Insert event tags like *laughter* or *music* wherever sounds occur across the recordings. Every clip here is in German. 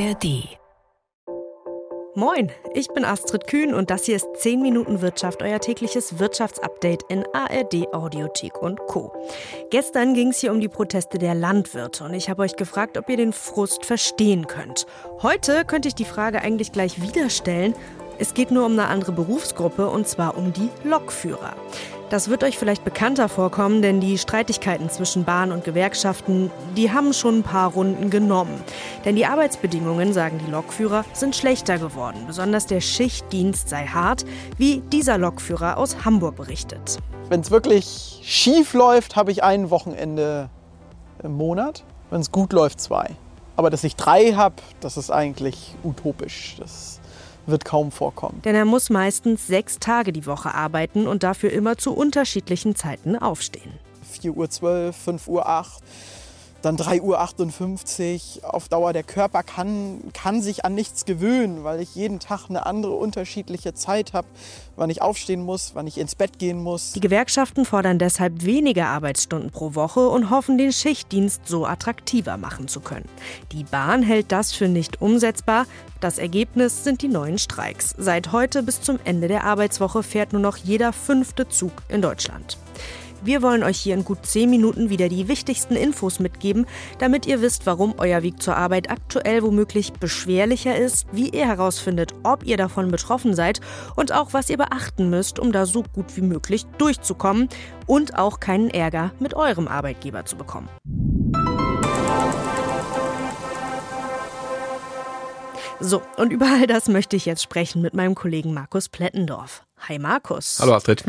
ARD. Moin, ich bin Astrid Kühn und das hier ist 10 Minuten Wirtschaft, euer tägliches Wirtschaftsupdate in ARD Audiothek und Co. Gestern ging es hier um die Proteste der Landwirte und ich habe euch gefragt, ob ihr den Frust verstehen könnt. Heute könnte ich die Frage eigentlich gleich wieder stellen. Es geht nur um eine andere Berufsgruppe und zwar um die Lokführer. Das wird euch vielleicht bekannter vorkommen, denn die Streitigkeiten zwischen Bahn und Gewerkschaften, die haben schon ein paar Runden genommen. Denn die Arbeitsbedingungen, sagen die Lokführer, sind schlechter geworden. Besonders der Schichtdienst sei hart, wie dieser Lokführer aus Hamburg berichtet. Wenn es wirklich schief läuft, habe ich ein Wochenende im Monat. Wenn es gut läuft, zwei. Aber dass ich drei habe, das ist eigentlich utopisch. Das wird kaum vorkommen. Denn er muss meistens sechs Tage die Woche arbeiten und dafür immer zu unterschiedlichen Zeiten aufstehen. 4.12 Uhr, 5.08 Uhr dann 3.58 Uhr. Auf Dauer, der Körper kann, kann sich an nichts gewöhnen, weil ich jeden Tag eine andere unterschiedliche Zeit habe, wann ich aufstehen muss, wann ich ins Bett gehen muss. Die Gewerkschaften fordern deshalb weniger Arbeitsstunden pro Woche und hoffen, den Schichtdienst so attraktiver machen zu können. Die Bahn hält das für nicht umsetzbar. Das Ergebnis sind die neuen Streiks. Seit heute bis zum Ende der Arbeitswoche fährt nur noch jeder fünfte Zug in Deutschland. Wir wollen euch hier in gut 10 Minuten wieder die wichtigsten Infos mitgeben, damit ihr wisst, warum euer Weg zur Arbeit aktuell womöglich beschwerlicher ist, wie ihr herausfindet, ob ihr davon betroffen seid und auch was ihr beachten müsst, um da so gut wie möglich durchzukommen und auch keinen Ärger mit eurem Arbeitgeber zu bekommen. So, und über all das möchte ich jetzt sprechen mit meinem Kollegen Markus Plettendorf. Hi Markus. Hallo Astrid.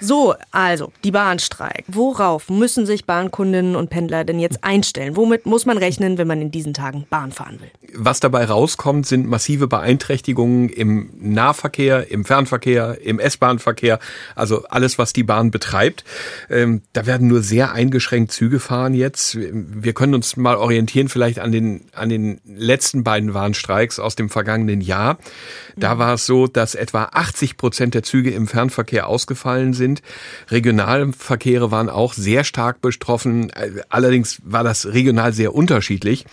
So, also die Bahnstreik. Worauf müssen sich Bahnkundinnen und Pendler denn jetzt einstellen? Womit muss man rechnen, wenn man in diesen Tagen Bahn fahren will? Was dabei rauskommt, sind massive Beeinträchtigungen im Nahverkehr, im Fernverkehr, im S-Bahn-Verkehr, also alles, was die Bahn betreibt. Ähm, da werden nur sehr eingeschränkt Züge fahren jetzt. Wir können uns mal orientieren vielleicht an den, an den letzten beiden Bahnstreiks aus dem vergangenen Jahr. Da war es so, dass etwa 80 Prozent der Züge im Fernverkehr ausgefallen sind. Regionalverkehre waren auch sehr stark betroffen. Allerdings war das regional sehr unterschiedlich.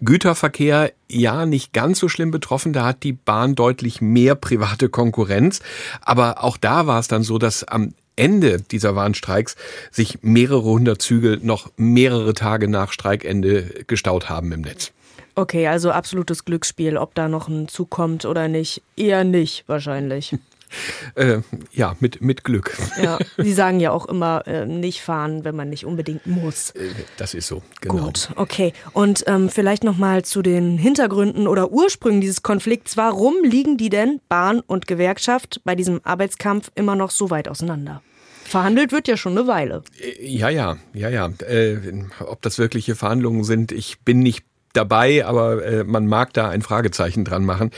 Güterverkehr ja nicht ganz so schlimm betroffen. Da hat die Bahn deutlich mehr private Konkurrenz. Aber auch da war es dann so, dass am Ende dieser Warnstreiks sich mehrere hundert Züge noch mehrere Tage nach Streikende gestaut haben im Netz. Okay, also absolutes Glücksspiel, ob da noch ein Zug kommt oder nicht. Eher nicht, wahrscheinlich. *laughs* *laughs* Äh, ja, mit, mit Glück. Ja, *laughs* Sie sagen ja auch immer, äh, nicht fahren, wenn man nicht unbedingt muss. Äh, das ist so, genau. Gut, okay. Und ähm, vielleicht nochmal zu den Hintergründen oder Ursprüngen dieses Konflikts. Warum liegen die denn, Bahn und Gewerkschaft, bei diesem Arbeitskampf immer noch so weit auseinander? Verhandelt wird ja schon eine Weile. Äh, ja, ja, ja, ja. Äh, ob das wirkliche Verhandlungen sind, ich bin nicht dabei, aber äh, man mag da ein Fragezeichen dran machen.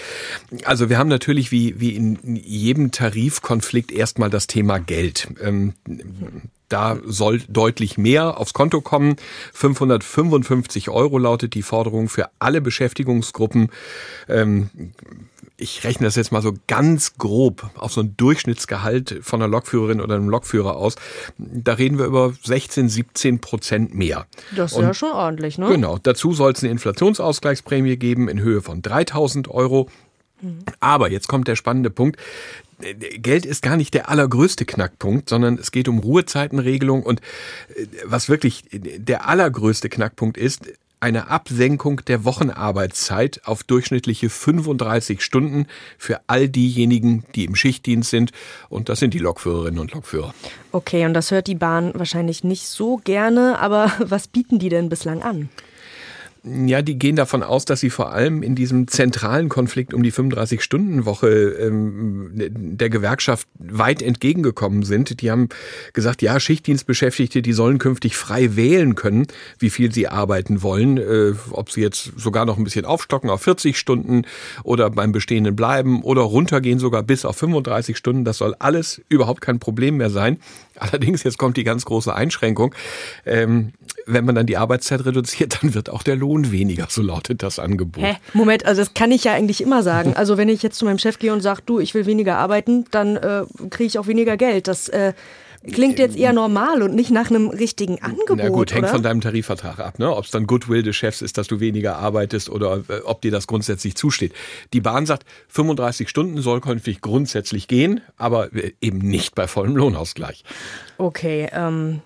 Also wir haben natürlich wie, wie in jedem Tarifkonflikt erstmal das Thema Geld. Ähm, da soll deutlich mehr aufs Konto kommen. 555 Euro lautet die Forderung für alle Beschäftigungsgruppen. Ähm, ich rechne das jetzt mal so ganz grob auf so ein Durchschnittsgehalt von einer Lokführerin oder einem Lokführer aus. Da reden wir über 16, 17 Prozent mehr. Das ist Und ja schon ordentlich, ne? Genau. Dazu soll es eine Inflationsausgleichsprämie geben in Höhe von 3000 Euro. Mhm. Aber jetzt kommt der spannende Punkt. Geld ist gar nicht der allergrößte Knackpunkt, sondern es geht um Ruhezeitenregelung und äh, was wirklich der allergrößte Knackpunkt ist, eine Absenkung der Wochenarbeitszeit auf durchschnittliche 35 Stunden für all diejenigen, die im Schichtdienst sind. Und das sind die Lokführerinnen und Lokführer. Okay, und das hört die Bahn wahrscheinlich nicht so gerne. Aber *laughs* was bieten die denn bislang an? Ja, die gehen davon aus, dass sie vor allem in diesem zentralen Konflikt um die 35-Stunden-Woche ähm, der Gewerkschaft weit entgegengekommen sind. Die haben gesagt, ja, Schichtdienstbeschäftigte, die sollen künftig frei wählen können, wie viel sie arbeiten wollen, äh, ob sie jetzt sogar noch ein bisschen aufstocken auf 40 Stunden oder beim Bestehenden bleiben oder runtergehen sogar bis auf 35 Stunden. Das soll alles überhaupt kein Problem mehr sein. Allerdings, jetzt kommt die ganz große Einschränkung. Ähm, wenn man dann die Arbeitszeit reduziert, dann wird auch der Lohn weniger, so lautet das Angebot. Hä? Moment, also das kann ich ja eigentlich immer sagen. Also wenn ich jetzt zu meinem Chef gehe und sage, du, ich will weniger arbeiten, dann äh, kriege ich auch weniger Geld. Das äh, Klingt jetzt eher normal und nicht nach einem richtigen Angebot. Na gut, hängt oder? von deinem Tarifvertrag ab, ne? Ob es dann Goodwill des Chefs ist, dass du weniger arbeitest oder äh, ob dir das grundsätzlich zusteht. Die Bahn sagt, 35 Stunden soll künftig grundsätzlich gehen, aber äh, eben nicht bei vollem Lohnausgleich. Okay, ähm,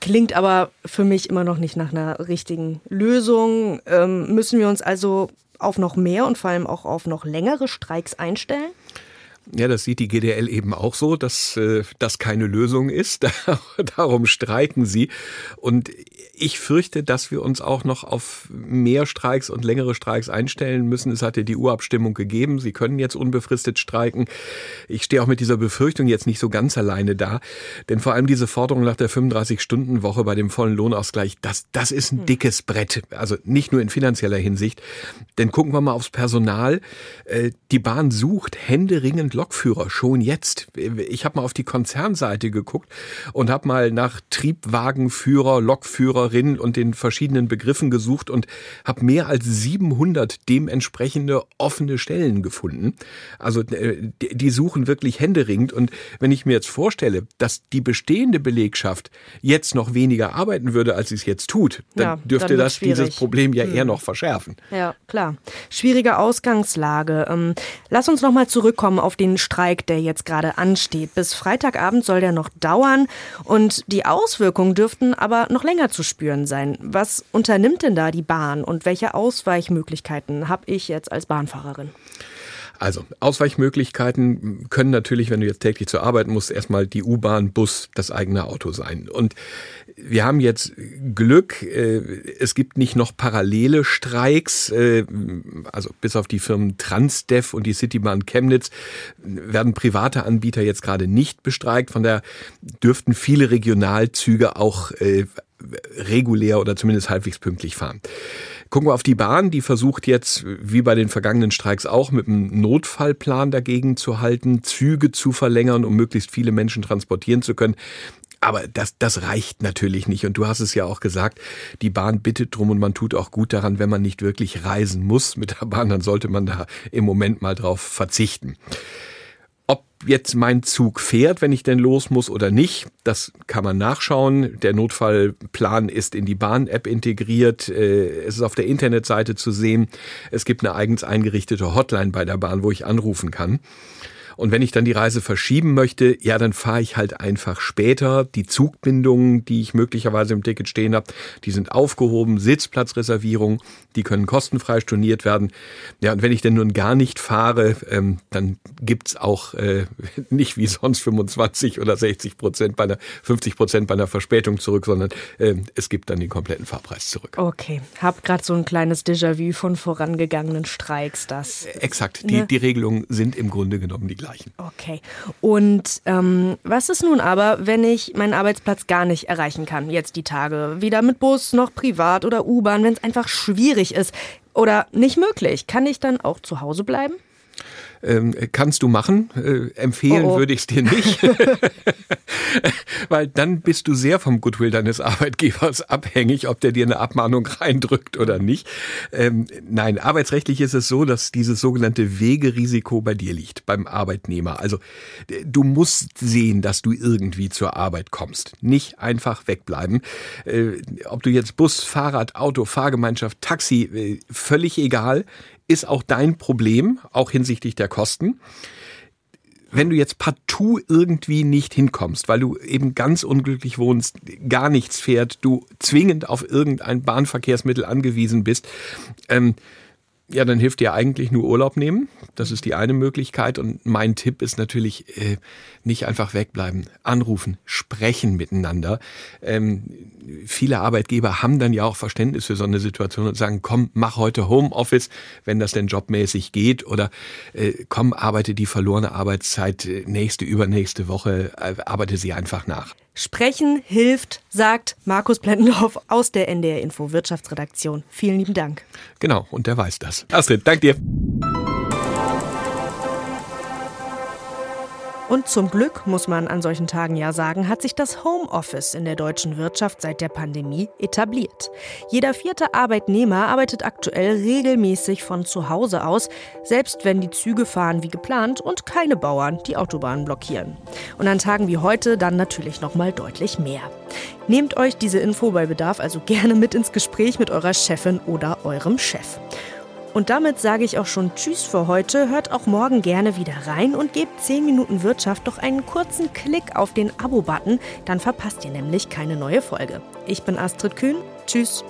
klingt aber für mich immer noch nicht nach einer richtigen Lösung. Ähm, müssen wir uns also auf noch mehr und vor allem auch auf noch längere Streiks einstellen? Ja, das sieht die GDL eben auch so, dass äh, das keine Lösung ist. *laughs* Darum streiken sie. Und ich fürchte, dass wir uns auch noch auf mehr Streiks und längere Streiks einstellen müssen. Es hat ja die Urabstimmung gegeben. Sie können jetzt unbefristet streiken. Ich stehe auch mit dieser Befürchtung jetzt nicht so ganz alleine da. Denn vor allem diese Forderung nach der 35-Stunden-Woche bei dem vollen Lohnausgleich, das, das ist ein dickes Brett. Also nicht nur in finanzieller Hinsicht. Denn gucken wir mal aufs Personal. Äh, Die Bahn sucht händeringend Lokführer schon jetzt. Ich habe mal auf die Konzernseite geguckt und habe mal nach Triebwagenführer, Lokführerin und den verschiedenen Begriffen gesucht und habe mehr als 700 dementsprechende offene Stellen gefunden. Also äh, die suchen wirklich händeringend und wenn ich mir jetzt vorstelle, dass die bestehende Belegschaft jetzt noch weniger arbeiten würde, als sie es jetzt tut, dann Ja, dürfte dann das dieses schwierig. Problem ja eher noch verschärfen. Ja, klar. Schwierige Ausgangslage. Ähm, lass uns nochmal zurückkommen auf den Streik, der jetzt gerade ansteht. Bis Freitagabend soll der noch dauern und die Auswirkungen dürften aber noch länger zu spüren sein. Was unternimmt denn da die Bahn und welche Ausweichmöglichkeiten habe ich jetzt als Bahnfahrerin? Also Ausweichmöglichkeiten können natürlich, wenn du jetzt täglich zur Arbeit musst, erstmal die U-Bahn, Bus, das eigene Auto sein. Und wir haben jetzt Glück, äh, es gibt nicht noch parallele Streiks, äh, also bis auf die Firmen Transdev und die Citybahn Chemnitz werden private Anbieter jetzt gerade nicht bestreikt. Von daher dürften viele Regionalzüge auch äh, regulär oder zumindest halbwegs pünktlich fahren. Gucken wir auf die Bahn, die versucht jetzt, wie bei den vergangenen Streiks auch, mit einem Notfallplan dagegen zu halten, Züge zu verlängern, um möglichst viele Menschen transportieren zu können. Aber das, das reicht natürlich nicht. Und du hast es ja auch gesagt, die Bahn bittet drum und man tut auch gut daran, wenn man nicht wirklich reisen muss mit der Bahn, dann sollte man da im Moment mal drauf verzichten. Ob jetzt mein Zug fährt, wenn ich denn los muss oder nicht, das kann man nachschauen. Der Notfallplan ist in die Bahn-App integriert. Äh, Es ist auf der Internetseite zu sehen. Es gibt eine eigens eingerichtete Hotline bei der Bahn, wo ich anrufen kann. Und wenn ich dann die Reise verschieben möchte, ja, dann fahre ich halt einfach später. Die Zugbindungen, die ich möglicherweise im Ticket stehen habe, die sind aufgehoben. Sitzplatzreservierung, die können kostenfrei storniert werden. Ja, und wenn ich denn nun gar nicht fahre, ähm, dann gibt's auch äh, *laughs* nicht wie sonst 25 oder 60 Prozent bei einer 50 Prozent bei einer Verspätung zurück, sondern äh, es gibt dann den kompletten Fahrpreis zurück. Okay, hab gerade so ein kleines Déjà-vu von vorangegangenen Streiks, das Exakt. Die, Ne? die Regelungen sind im Grunde genommen die gleichen. Okay. Und ähm, was ist nun aber, wenn ich meinen Arbeitsplatz gar nicht erreichen kann, jetzt die Tage? Weder mit Bus noch privat oder U-Bahn, wenn es einfach schwierig ist oder nicht möglich. Kann ich dann auch zu Hause bleiben? Ähm, kannst du machen. Äh, empfehlen Oh, oh. würde ich es dir nicht. *laughs* *laughs* Weil dann bist du sehr vom Goodwill deines Arbeitgebers abhängig, ob der dir eine Abmahnung reindrückt oder nicht. Ähm, nein, arbeitsrechtlich ist es so, dass dieses sogenannte Wegerisiko bei dir liegt, beim Arbeitnehmer. Also du musst sehen, dass du irgendwie zur Arbeit kommst. Nicht einfach wegbleiben. Äh, ob du jetzt Bus, Fahrrad, Auto, Fahrgemeinschaft, Taxi, äh, völlig egal ist auch dein Problem, auch hinsichtlich der Kosten. Wenn du jetzt partout irgendwie nicht hinkommst, weil du eben ganz unglücklich wohnst, gar nichts fährt, du zwingend auf irgendein Bahnverkehrsmittel angewiesen bist, ähm, ja, dann hilft dir eigentlich nur Urlaub nehmen. Das ist die eine Möglichkeit. Und mein Tipp ist natürlich, äh, nicht einfach wegbleiben. Anrufen, sprechen miteinander. Ähm, viele Arbeitgeber haben dann ja auch Verständnis für so eine Situation und sagen, komm, mach heute Homeoffice, wenn das denn jobmäßig geht. Oder äh, komm, arbeite die verlorene Arbeitszeit äh, nächste, übernächste Woche, äh, arbeite sie einfach nach. Sprechen hilft, sagt Markus Blendendorf aus der NDR Info Wirtschaftsredaktion. Vielen lieben Dank. Genau, und der weiß das. Astrid, dank dir. Und zum Glück, muss man an solchen Tagen ja sagen, hat sich das Homeoffice in der deutschen Wirtschaft seit der Pandemie etabliert. Jeder vierte Arbeitnehmer arbeitet aktuell regelmäßig von zu Hause aus, selbst wenn die Züge fahren wie geplant und keine Bauern die Autobahnen blockieren. Und an Tagen wie heute dann natürlich noch mal deutlich mehr. Nehmt euch diese Info bei Bedarf also gerne mit ins Gespräch mit eurer Chefin oder eurem Chef. Und damit sage ich auch schon Tschüss für heute. Hört auch morgen gerne wieder rein und gebt 10 Minuten Wirtschaft doch einen kurzen Klick auf den Abo-Button. Dann verpasst ihr nämlich keine neue Folge. Ich bin Astrid Kühn. Tschüss.